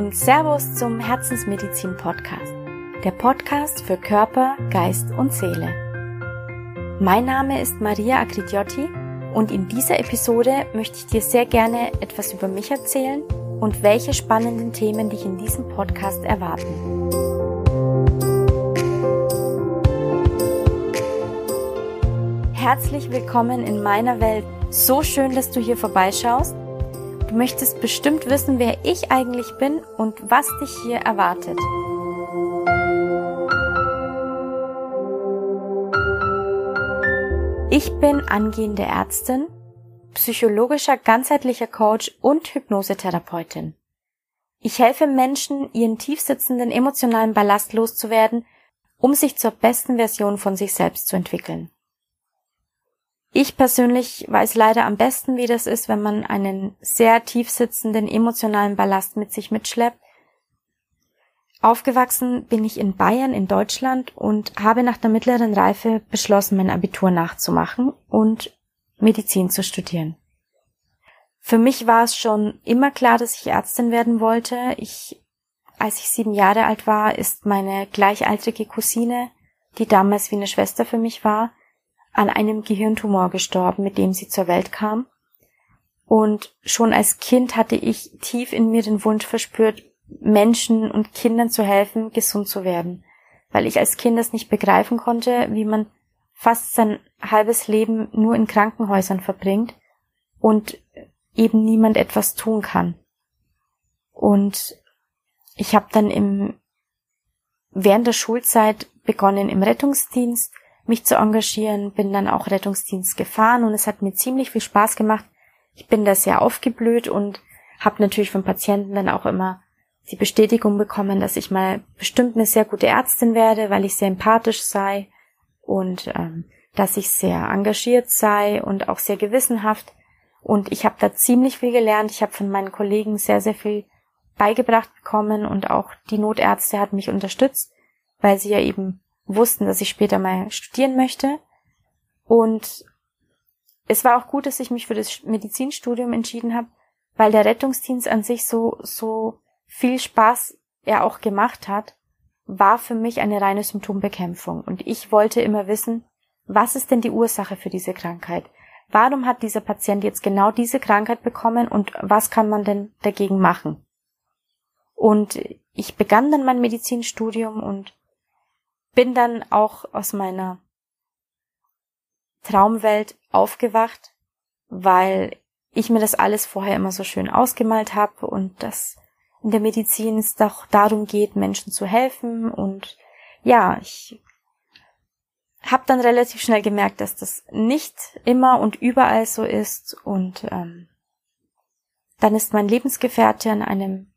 und Servus zum Herzensmedizin Podcast. Der Podcast für Körper, Geist und Seele. Mein Name ist Maria Agridiotti und in dieser Episode möchte ich dir sehr gerne etwas über mich erzählen und welche spannenden Themen dich in diesem Podcast erwarten. Herzlich willkommen in meiner Welt. So schön, dass du hier vorbeischaust Du möchtest bestimmt wissen, wer ich eigentlich bin und was dich hier erwartet. Ich bin angehende Ärztin, psychologischer ganzheitlicher Coach und Hypnosetherapeutin. Ich helfe Menschen, ihren tiefsitzenden emotionalen Ballast loszuwerden, um sich zur besten Version von sich selbst zu entwickeln. Ich persönlich weiß leider am besten, wie das ist, wenn man einen sehr tief sitzenden emotionalen Ballast mit sich mitschleppt. Aufgewachsen bin ich in Bayern in Deutschland und habe nach der mittleren Reife beschlossen, mein Abitur nachzumachen und Medizin zu studieren. Für mich war es schon immer klar, dass ich Ärztin werden wollte. Ich, als ich sieben Jahre alt war, ist meine gleichaltrige Cousine, die damals wie eine Schwester für mich war, an einem Gehirntumor gestorben, mit dem sie zur Welt kam. Und schon als Kind hatte ich tief in mir den Wunsch verspürt, Menschen und Kindern zu helfen, gesund zu werden, weil ich als Kind es nicht begreifen konnte, wie man fast sein halbes Leben nur in Krankenhäusern verbringt und eben niemand etwas tun kann. Und ich habe dann im während der Schulzeit begonnen im Rettungsdienst mich zu engagieren, bin dann auch Rettungsdienst gefahren und es hat mir ziemlich viel Spaß gemacht. Ich bin da sehr aufgeblüht und habe natürlich von Patienten dann auch immer die Bestätigung bekommen, dass ich mal bestimmt eine sehr gute Ärztin werde, weil ich sehr empathisch sei und ähm, dass ich sehr engagiert sei und auch sehr gewissenhaft. Und ich habe da ziemlich viel gelernt. Ich habe von meinen Kollegen sehr, sehr viel beigebracht bekommen und auch die Notärzte hat mich unterstützt, weil sie ja eben wussten, dass ich später mal studieren möchte. Und es war auch gut, dass ich mich für das Medizinstudium entschieden habe, weil der Rettungsdienst an sich so, so viel Spaß er auch gemacht hat, war für mich eine reine Symptombekämpfung. Und ich wollte immer wissen, was ist denn die Ursache für diese Krankheit? Warum hat dieser Patient jetzt genau diese Krankheit bekommen und was kann man denn dagegen machen? Und ich begann dann mein Medizinstudium und bin dann auch aus meiner Traumwelt aufgewacht, weil ich mir das alles vorher immer so schön ausgemalt habe und dass in der Medizin es doch darum geht, Menschen zu helfen. Und ja, ich habe dann relativ schnell gemerkt, dass das nicht immer und überall so ist. Und ähm, dann ist mein Lebensgefährte an einem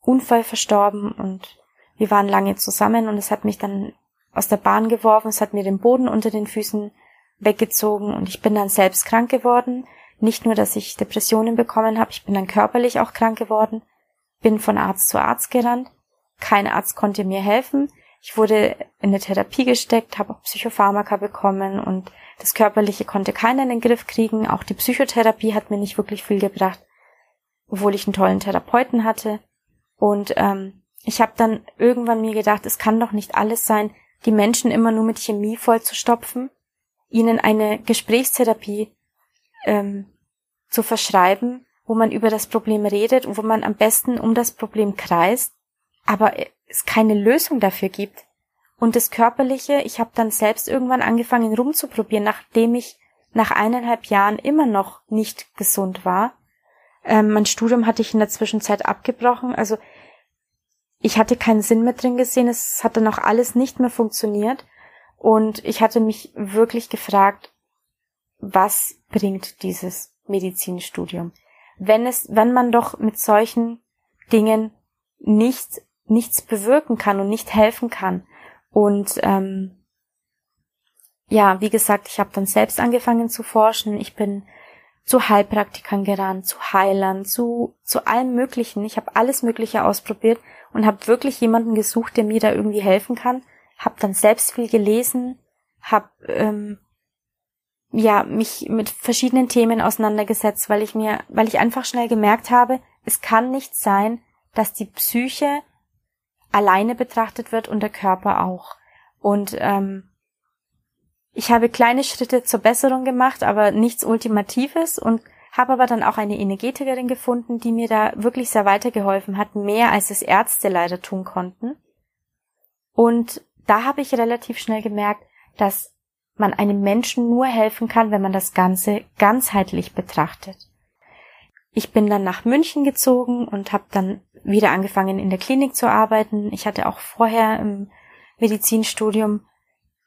Unfall verstorben und wir waren lange zusammen und es hat mich dann aus der Bahn geworfen, es hat mir den Boden unter den Füßen weggezogen und ich bin dann selbst krank geworden. Nicht nur, dass ich Depressionen bekommen habe, ich bin dann körperlich auch krank geworden, bin von Arzt zu Arzt gerannt. Kein Arzt konnte mir helfen. Ich wurde in eine Therapie gesteckt, habe auch Psychopharmaka bekommen und das Körperliche konnte keiner in den Griff kriegen. Auch die Psychotherapie hat mir nicht wirklich viel gebracht, obwohl ich einen tollen Therapeuten hatte. Und ähm, ich habe dann irgendwann mir gedacht, es kann doch nicht alles sein, die Menschen immer nur mit Chemie vollzustopfen, ihnen eine Gesprächstherapie ähm, zu verschreiben, wo man über das Problem redet und wo man am besten um das Problem kreist, aber es keine Lösung dafür gibt. Und das Körperliche, ich habe dann selbst irgendwann angefangen rumzuprobieren, nachdem ich nach eineinhalb Jahren immer noch nicht gesund war. Ähm, mein Studium hatte ich in der Zwischenzeit abgebrochen. Also ich hatte keinen Sinn mehr drin gesehen, es hatte noch alles nicht mehr funktioniert und ich hatte mich wirklich gefragt, was bringt dieses Medizinstudium? Wenn es, wenn man doch mit solchen Dingen nicht, nichts bewirken kann und nicht helfen kann. Und ähm, ja, wie gesagt, ich habe dann selbst angefangen zu forschen. Ich bin zu Heilpraktikern gerannt, zu Heilern, zu, zu allem Möglichen. Ich habe alles Mögliche ausprobiert und habe wirklich jemanden gesucht, der mir da irgendwie helfen kann. Habe dann selbst viel gelesen, habe ähm, ja mich mit verschiedenen Themen auseinandergesetzt, weil ich mir, weil ich einfach schnell gemerkt habe, es kann nicht sein, dass die Psyche alleine betrachtet wird und der Körper auch. Und ähm, ich habe kleine Schritte zur Besserung gemacht, aber nichts Ultimatives und habe aber dann auch eine Energetikerin gefunden, die mir da wirklich sehr weitergeholfen hat, mehr als es Ärzte leider tun konnten. Und da habe ich relativ schnell gemerkt, dass man einem Menschen nur helfen kann, wenn man das Ganze ganzheitlich betrachtet. Ich bin dann nach München gezogen und habe dann wieder angefangen in der Klinik zu arbeiten. Ich hatte auch vorher im Medizinstudium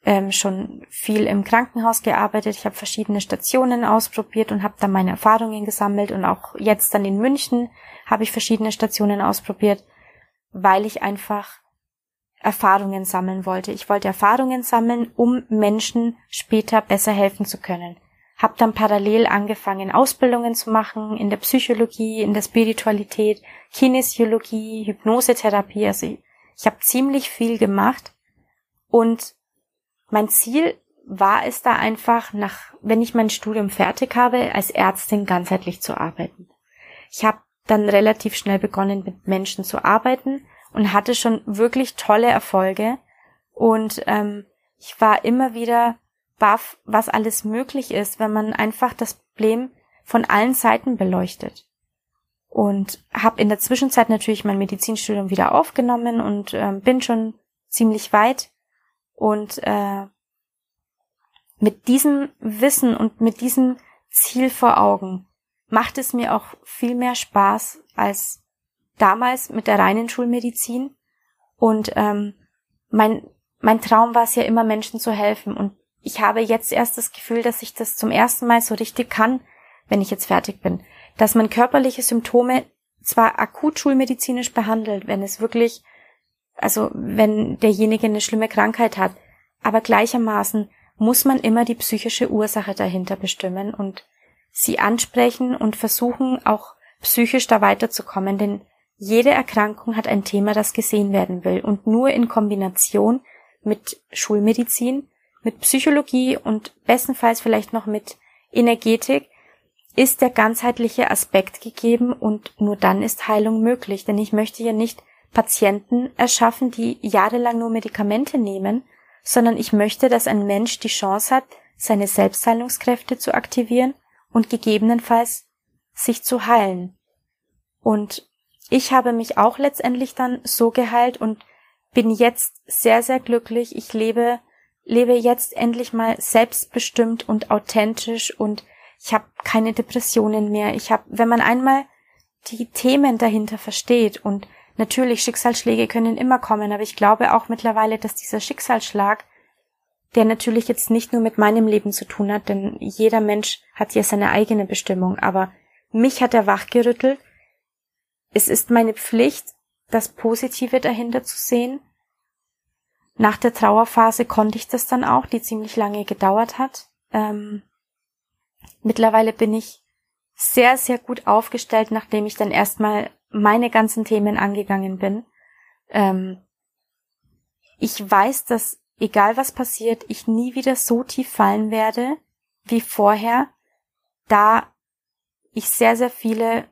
ähm, schon viel im Krankenhaus gearbeitet. Ich habe verschiedene Stationen ausprobiert und habe dann meine Erfahrungen gesammelt und auch jetzt dann in München habe ich verschiedene Stationen ausprobiert, weil ich einfach Erfahrungen sammeln wollte. Ich wollte Erfahrungen sammeln, um Menschen später besser helfen zu können. Hab dann parallel angefangen, Ausbildungen zu machen in der Psychologie, in der Spiritualität, Kinesiologie, Hypnosetherapie. Also ich, ich habe ziemlich viel gemacht und mein Ziel war es da einfach, nach, wenn ich mein Studium fertig habe, als Ärztin ganzheitlich zu arbeiten. Ich habe dann relativ schnell begonnen, mit Menschen zu arbeiten und hatte schon wirklich tolle Erfolge. Und ähm, ich war immer wieder baff, was alles möglich ist, wenn man einfach das Problem von allen Seiten beleuchtet. Und habe in der Zwischenzeit natürlich mein Medizinstudium wieder aufgenommen und äh, bin schon ziemlich weit und äh, mit diesem Wissen und mit diesem Ziel vor Augen macht es mir auch viel mehr Spaß als damals mit der reinen Schulmedizin. Und ähm, mein, mein Traum war es ja immer, Menschen zu helfen. Und ich habe jetzt erst das Gefühl, dass ich das zum ersten Mal so richtig kann, wenn ich jetzt fertig bin. Dass man körperliche Symptome zwar akut schulmedizinisch behandelt, wenn es wirklich also wenn derjenige eine schlimme Krankheit hat, aber gleichermaßen muss man immer die psychische Ursache dahinter bestimmen und sie ansprechen und versuchen auch psychisch da weiterzukommen, denn jede Erkrankung hat ein Thema, das gesehen werden will. Und nur in Kombination mit Schulmedizin, mit Psychologie und bestenfalls vielleicht noch mit Energetik ist der ganzheitliche Aspekt gegeben und nur dann ist Heilung möglich, denn ich möchte ja nicht Patienten erschaffen, die jahrelang nur Medikamente nehmen, sondern ich möchte, dass ein Mensch die Chance hat, seine Selbstheilungskräfte zu aktivieren und gegebenenfalls sich zu heilen. Und ich habe mich auch letztendlich dann so geheilt und bin jetzt sehr, sehr glücklich. Ich lebe, lebe jetzt endlich mal selbstbestimmt und authentisch und ich habe keine Depressionen mehr. Ich habe, wenn man einmal die Themen dahinter versteht und Natürlich, Schicksalsschläge können immer kommen, aber ich glaube auch mittlerweile, dass dieser Schicksalsschlag, der natürlich jetzt nicht nur mit meinem Leben zu tun hat, denn jeder Mensch hat ja seine eigene Bestimmung, aber mich hat er wachgerüttelt. Es ist meine Pflicht, das Positive dahinter zu sehen. Nach der Trauerphase konnte ich das dann auch, die ziemlich lange gedauert hat. Ähm, mittlerweile bin ich sehr, sehr gut aufgestellt, nachdem ich dann erstmal meine ganzen Themen angegangen bin. Ähm, ich weiß, dass egal was passiert, ich nie wieder so tief fallen werde wie vorher, da ich sehr, sehr viele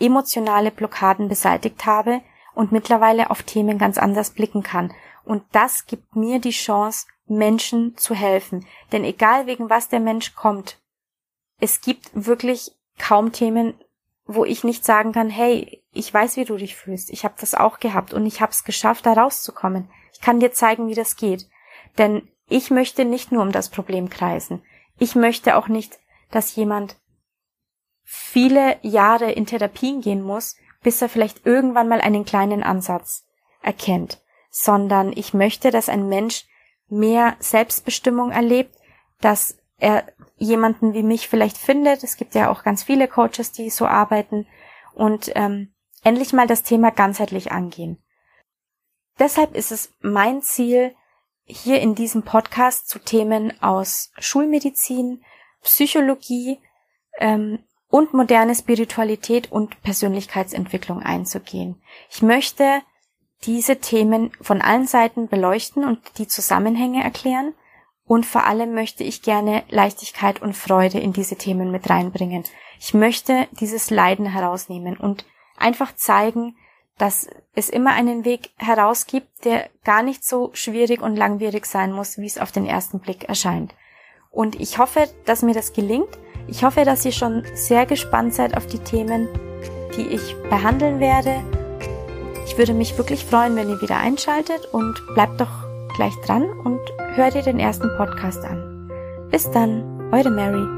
emotionale Blockaden beseitigt habe und mittlerweile auf Themen ganz anders blicken kann. Und das gibt mir die Chance, Menschen zu helfen. Denn egal wegen was der Mensch kommt, es gibt wirklich kaum Themen, wo ich nicht sagen kann, hey, ich weiß, wie du dich fühlst. Ich habe das auch gehabt und ich habe es geschafft, da rauszukommen. Ich kann dir zeigen, wie das geht. Denn ich möchte nicht nur um das Problem kreisen. Ich möchte auch nicht, dass jemand viele Jahre in Therapien gehen muss, bis er vielleicht irgendwann mal einen kleinen Ansatz erkennt, sondern ich möchte, dass ein Mensch mehr Selbstbestimmung erlebt, dass er jemanden wie mich vielleicht findet. Es gibt ja auch ganz viele Coaches, die so arbeiten und ähm, endlich mal das Thema ganzheitlich angehen. Deshalb ist es mein Ziel, hier in diesem Podcast zu Themen aus Schulmedizin, Psychologie ähm, und moderne Spiritualität und Persönlichkeitsentwicklung einzugehen. Ich möchte diese Themen von allen Seiten beleuchten und die Zusammenhänge erklären und vor allem möchte ich gerne Leichtigkeit und Freude in diese Themen mit reinbringen. Ich möchte dieses Leiden herausnehmen und einfach zeigen, dass es immer einen Weg heraus gibt, der gar nicht so schwierig und langwierig sein muss, wie es auf den ersten Blick erscheint. Und ich hoffe, dass mir das gelingt. Ich hoffe, dass ihr schon sehr gespannt seid auf die Themen, die ich behandeln werde. Ich würde mich wirklich freuen, wenn ihr wieder einschaltet und bleibt doch gleich dran und hört ihr den ersten Podcast an. Bis dann, eure Mary.